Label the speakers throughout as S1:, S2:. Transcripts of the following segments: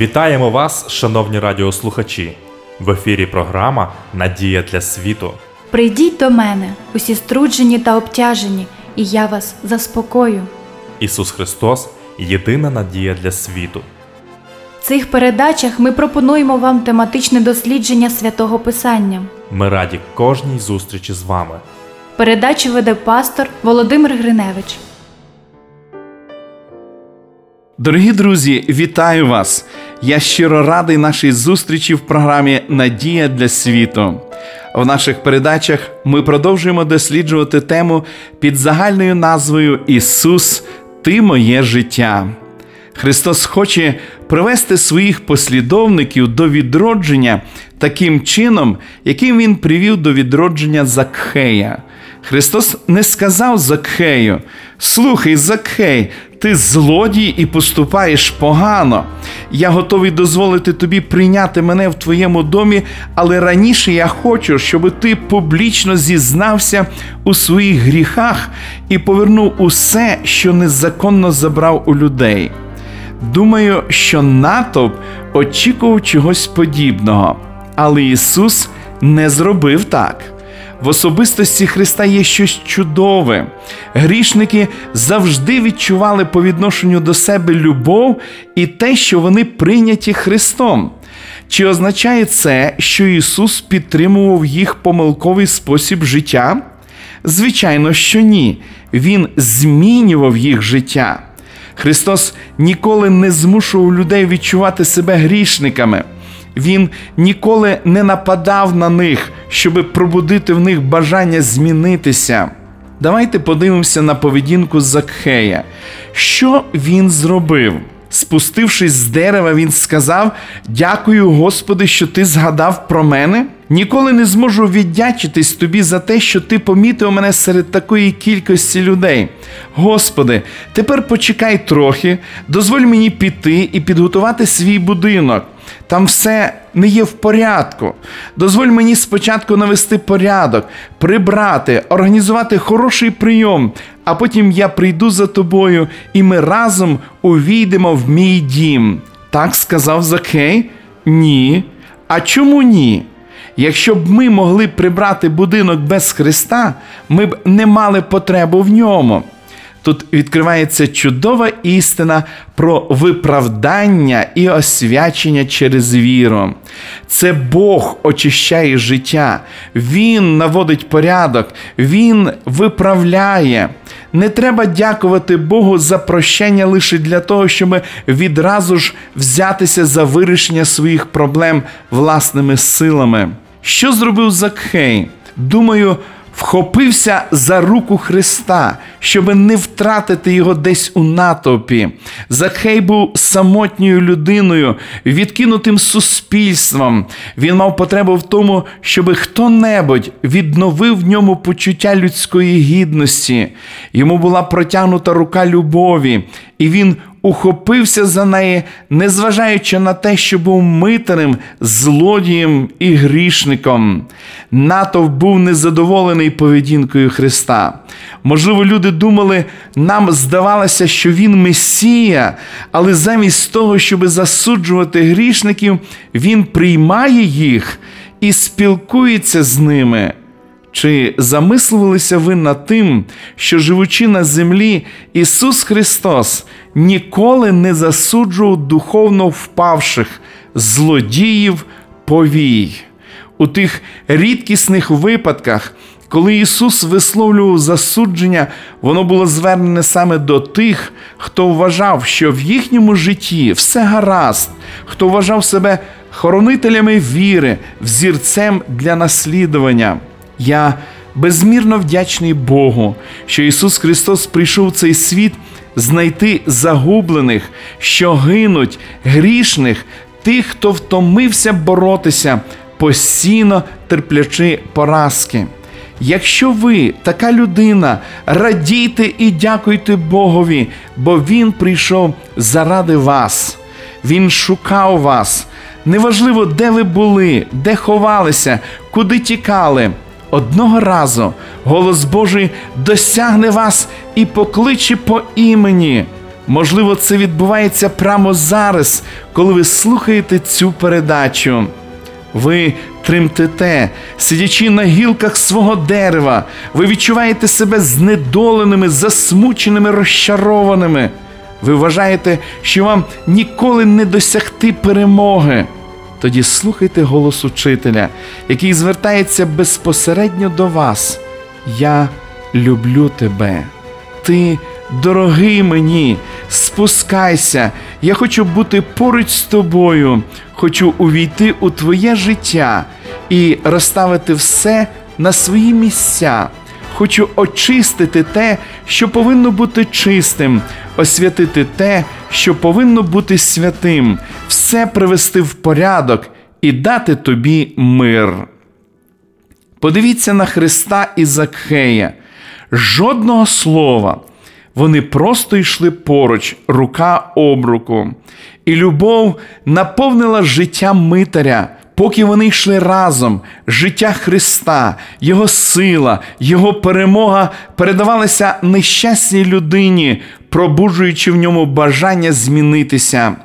S1: Вітаємо вас, шановні радіослухачі! В ефірі програма Надія для світу.
S2: Прийдіть до мене, усі струджені та обтяжені, і я вас заспокою.
S1: Ісус Христос єдина надія для світу.
S2: В цих передачах ми пропонуємо вам тематичне дослідження святого Писання.
S1: Ми раді кожній зустрічі з вами.
S2: Передачу веде пастор Володимир Гриневич.
S3: Дорогі друзі, вітаю вас! Я щиро радий нашій зустрічі в програмі Надія для світу. В наших передачах ми продовжуємо досліджувати тему під загальною назвою Ісус, Ти моє життя. Христос хоче привести своїх послідовників до відродження таким чином, яким Він привів до відродження Закхея. Христос не сказав Закхею: Слухай, Закхей, ти злодій і поступаєш погано. Я готовий дозволити тобі прийняти мене в твоєму домі, але раніше я хочу, щоб ти публічно зізнався у своїх гріхах і повернув усе, що незаконно забрав у людей. Думаю, що натовп очікував чогось подібного, але Ісус не зробив так. В особистості Христа є щось чудове. Грішники завжди відчували по відношенню до себе любов і те, що вони прийняті Христом. Чи означає це, що Ісус підтримував їх помилковий спосіб життя? Звичайно, що ні. Він змінював їх життя. Христос ніколи не змушував людей відчувати себе грішниками. Він ніколи не нападав на них, щоб пробудити в них бажання змінитися. Давайте подивимося на поведінку Закхея. Що він зробив? Спустившись з дерева, він сказав: Дякую, Господи, що ти згадав про мене. Ніколи не зможу віддячитись тобі за те, що ти помітив мене серед такої кількості людей. Господи, тепер почекай трохи, дозволь мені піти і підготувати свій будинок. Там все не є в порядку. Дозволь мені спочатку навести порядок, прибрати, організувати хороший прийом, а потім я прийду за тобою, і ми разом увійдемо в мій дім. Так сказав Закей? Ні. А чому ні? Якщо б ми могли прибрати будинок без Христа, ми б не мали потребу в ньому. Тут відкривається чудова істина про виправдання і освячення через віру. Це Бог очищає життя, Він наводить порядок, Він виправляє. Не треба дякувати Богу за прощення лише для того, щоб відразу ж взятися за вирішення своїх проблем власними силами. Що зробив Закхей? Думаю, вхопився за руку Христа, щоб не втратити його десь у натовпі. Закхей був самотньою людиною, відкинутим суспільством. Він мав потребу в тому, щоб хто-небудь відновив в ньому почуття людської гідності. Йому була протягнута рука любові, і він ухопився за неї, незважаючи на те, що був митарем, злодієм і грішником. Натовп був незадоволений поведінкою Христа. Можливо, люди думали, нам здавалося, що Він Месія, але замість того, щоб засуджувати грішників, Він приймає їх і спілкується з ними. Чи замислювалися ви над тим, що живучи на землі, Ісус Христос ніколи не засуджував духовно впавших злодіїв повій? У тих рідкісних випадках, коли Ісус висловлював засудження, воно було звернене саме до тих, хто вважав, що в їхньому житті все гаразд, хто вважав себе хоронителями віри, взірцем для наслідування. Я безмірно вдячний Богу, що Ісус Христос прийшов в цей світ знайти загублених, що гинуть, грішних, тих, хто втомився боротися, постійно терплячи поразки. Якщо ви така людина, радійте і дякуйте Богові, бо Він прийшов заради вас. Він шукав вас. Неважливо, де ви були, де ховалися, куди тікали. Одного разу голос Божий досягне вас і покличе по імені. Можливо, це відбувається прямо зараз, коли ви слухаєте цю передачу. Ви тремтете, сидячи на гілках свого дерева, ви відчуваєте себе знедоленими, засмученими, розчарованими. Ви вважаєте, що вам ніколи не досягти перемоги. Тоді слухайте голос учителя, який звертається безпосередньо до вас. Я люблю тебе. Ти дорогий мені, спускайся. Я хочу бути поруч з тобою, хочу увійти у твоє життя і розставити все на свої місця. Хочу очистити те, що повинно бути чистим, освятити те, що повинно бути святим, все привести в порядок і дати тобі мир. Подивіться на Христа і Закхея. Жодного слова. Вони просто йшли поруч, рука об руку. І любов наповнила життя митаря. Поки вони йшли разом, життя Христа, Його сила, Його перемога передавалися нещасній людині, пробуджуючи в ньому бажання змінитися.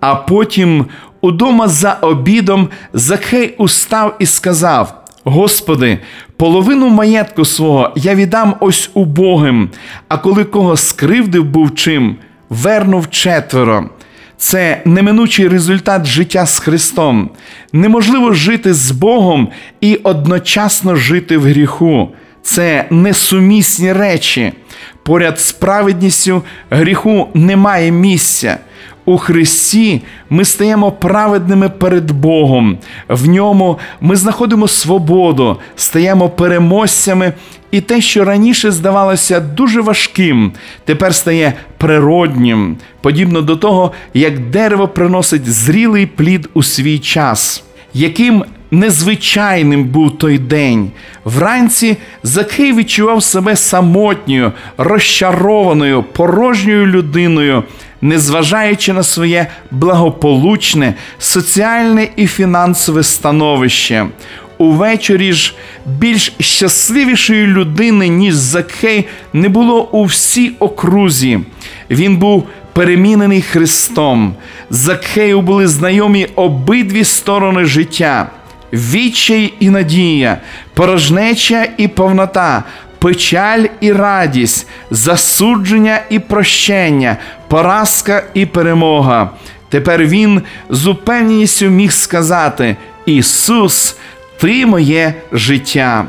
S3: А потім, удома за обідом, Закхей устав і сказав: Господи, половину маєтку свого я віддам ось убогим, а коли кого скривдив був чим, вернув четверо. Це неминучий результат життя з Христом. Неможливо жити з Богом і одночасно жити в гріху. Це несумісні речі. Поряд з праведністю гріху немає місця. У Христі ми стаємо праведними перед Богом. В ньому ми знаходимо свободу, стаємо переможцями, і те, що раніше здавалося дуже важким, тепер стає природнім, подібно до того, як дерево приносить зрілий плід у свій час. Яким незвичайним був той день. Вранці Закей відчував себе самотньою, розчарованою, порожньою людиною, незважаючи на своє благополучне, соціальне і фінансове становище. Увечері ж більш щасливішої людини, ніж Закхей, не було у всій окрузі. Він був перемінений Христом. Закхею були знайомі обидві сторони життя: відчай і надія, порожнеча і повнота, печаль і радість, засудження і прощення, поразка і перемога. Тепер він з упевненістю міг сказати: Ісус, Ти моє життя.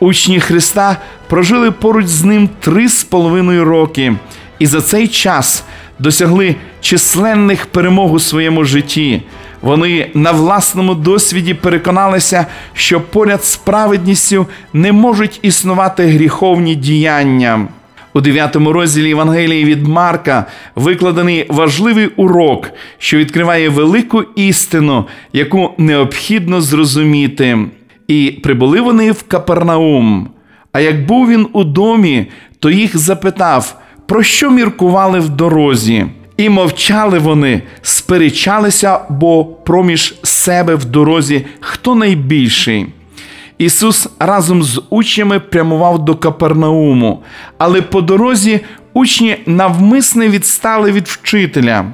S3: Учні Христа прожили поруч з ним три з половиною роки, і за цей час досягли численних перемог у своєму житті. Вони на власному досвіді переконалися, що поряд з праведністю не можуть існувати гріховні діяння. У 9 розділі Євангелії від Марка викладений важливий урок, що відкриває велику істину, яку необхідно зрозуміти. І прибули вони в Капернаум. А як був він у домі, то їх запитав, про що міркували в дорозі. І мовчали вони, сперечалися, бо проміж себе в дорозі хто найбільший. Ісус разом з учнями прямував до Капернауму, але по дорозі учні навмисне відстали від вчителя.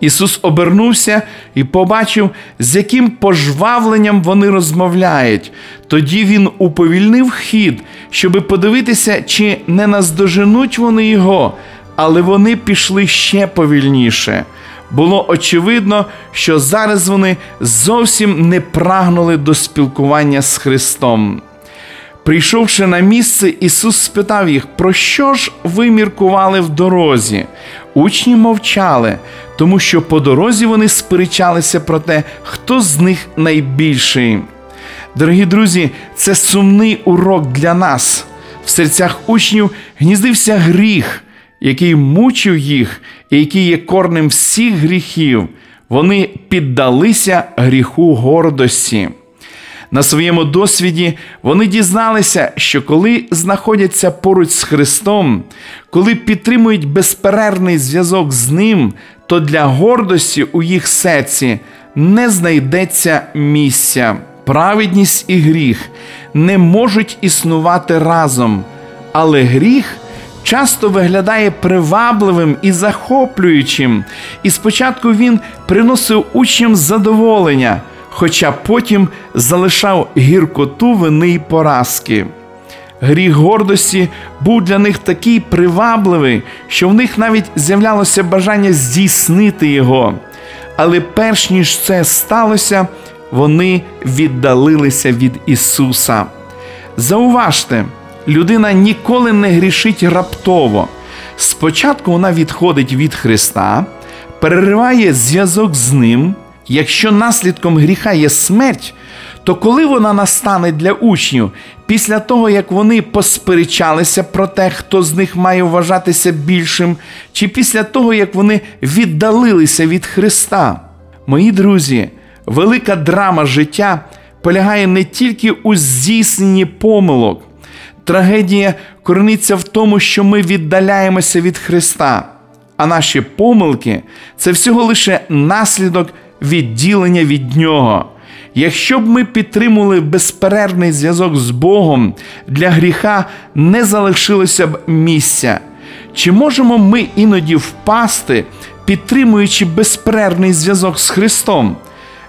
S3: Ісус обернувся і побачив, з яким пожвавленням вони розмовляють. Тоді Він уповільнив хід, щоби подивитися, чи не наздоженуть вони його, але вони пішли ще повільніше. Було очевидно, що зараз вони зовсім не прагнули до спілкування з Христом. Прийшовши на місце, Ісус спитав їх, про що ж ви міркували в дорозі? Учні мовчали, тому що по дорозі вони сперечалися про те, хто з них найбільший. Дорогі друзі, це сумний урок для нас. В серцях учнів гніздився гріх, який мучив їх і який є корнем всіх гріхів. Вони піддалися гріху гордості. На своєму досвіді вони дізналися, що коли знаходяться поруч з Христом, коли підтримують безперервний зв'язок з Ним, то для гордості у їх серці не знайдеться місця. Праведність і гріх не можуть існувати разом, але гріх часто виглядає привабливим і захоплюючим, і спочатку він приносив учням задоволення, хоча потім залишав гіркоту вини й поразки. Гріх гордості був для них такий привабливий, що в них навіть з'являлося бажання здійснити його. Але перш ніж це сталося, вони віддалилися від Ісуса. Зауважте, людина ніколи не грішить раптово. Спочатку вона відходить від Христа, перериває зв'язок з Ним. Якщо наслідком гріха є смерть, то коли вона настане для учнів, після того як вони посперечалися про те, хто з них має вважатися більшим, чи після того як вони віддалилися від Христа? Мої друзі, велика драма життя полягає не тільки у здійсненні помилок. Трагедія корениться в тому, що ми віддаляємося від Христа, а наші помилки це всього лише наслідок відділення від Нього. Якщо б ми підтримували безперервний зв'язок з Богом, для гріха не залишилося б місця. Чи можемо ми іноді впасти, підтримуючи безперервний зв'язок з Христом?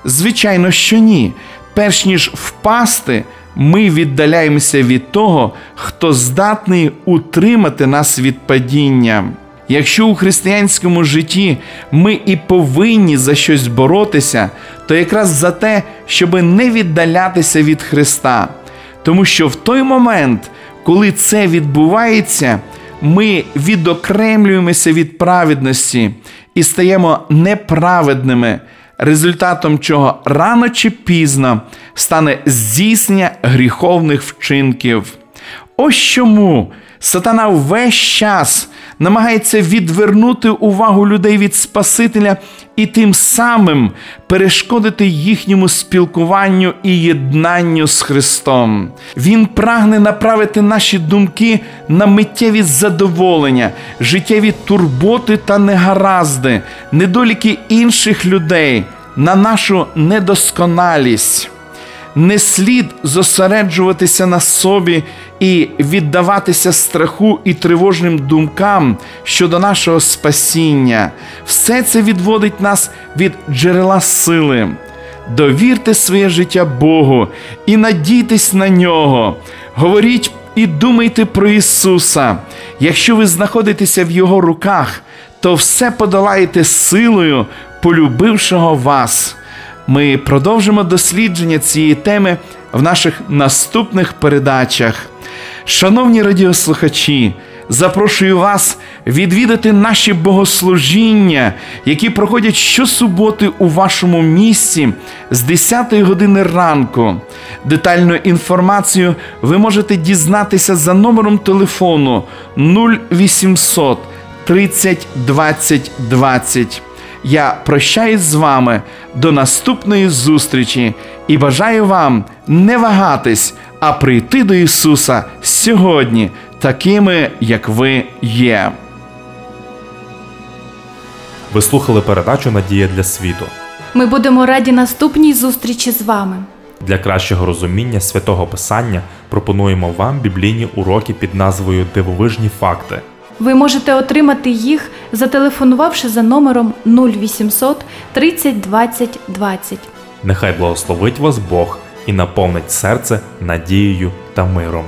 S3: Звичайно, що ні. Перш ніж впасти, ми віддаляємося від того, хто здатний утримати нас від падіння. Якщо у християнському житті ми і повинні за щось боротися, то якраз за те, щоб не віддалятися від Христа. Тому що в той момент, коли це відбувається, ми відокремлюємося від праведності і стаємо неправедними, результатом чого рано чи пізно стане здійснення гріховних вчинків. Ось чому сатана весь час намагається відвернути увагу людей від Спасителя і тим самим перешкодити їхньому спілкуванню і єднанню з Христом. Він прагне направити наші думки на миттєві задоволення, життєві турботи та негаразди, недоліки інших людей, на нашу недосконалість. Не слід зосереджуватися на собі і віддаватися страху і тривожним думкам щодо нашого спасіння. Все це відводить нас від джерела сили. Довірте своє життя Богу і надійтесь на нього. Говоріть і думайте про Ісуса. Якщо ви знаходитеся в Його руках, то все подолаєте силою, полюбившого вас. Ми продовжимо дослідження цієї теми в наших наступних передачах. Шановні радіослухачі, запрошую вас відвідати наші богослужіння, які проходять щосуботи у вашому місці з 10 години ранку. Детальну інформацію ви можете дізнатися за номером телефону 0800 30 20 20. Я прощаюсь з вами до наступної зустрічі і бажаю вам не вагатись, а прийти до Ісуса сьогодні, такими, як ви є.
S1: Ви слухали передачу Надія для світу.
S2: Ми будемо раді наступній зустрічі з вами.
S1: Для кращого розуміння святого Писання пропонуємо вам біблійні уроки під назвою Дивовижні факти.
S2: Ви можете отримати їх, зателефонувавши за номером 0800 30 20 20.
S1: Нехай благословить вас Бог і наповнить серце надією та миром.